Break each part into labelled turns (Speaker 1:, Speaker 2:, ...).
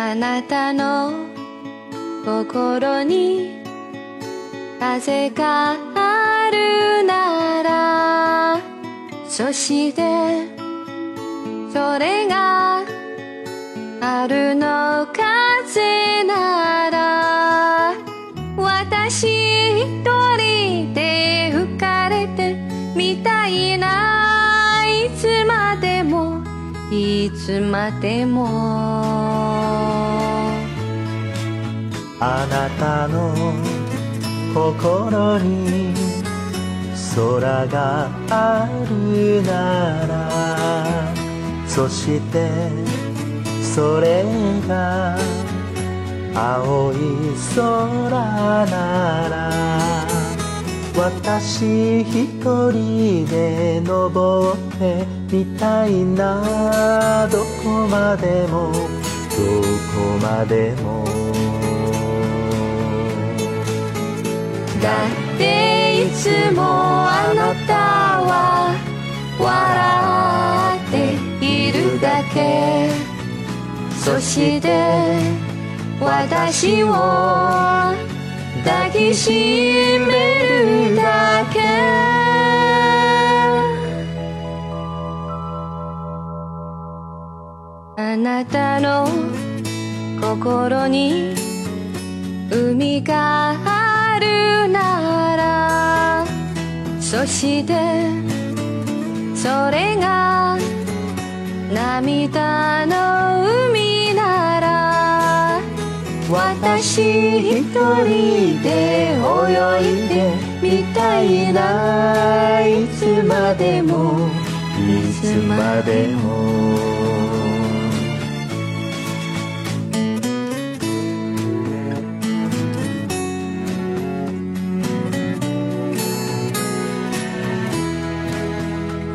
Speaker 1: あなたの心に風があるならそしてそれが春の風なら私一いつまでも。
Speaker 2: あなたの心に空があるならそしてそれが青い空なら私一人で登ってみたいな。どこまでもどこまでも。
Speaker 1: だっていつもあなたは笑っているだけ。そして私を抱きしめあなたの心に海があるならそしてそれが涙の海なら私一人で泳いでみたいないつまでもいつまでも。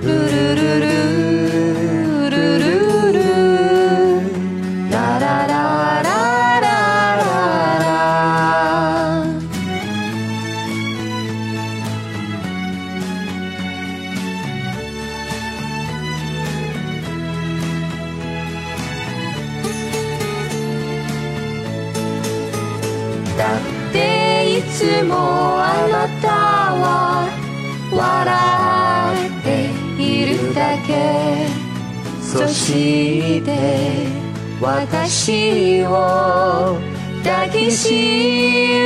Speaker 1: だっていつもあなたは笑ってけ。そして私を抱きしめ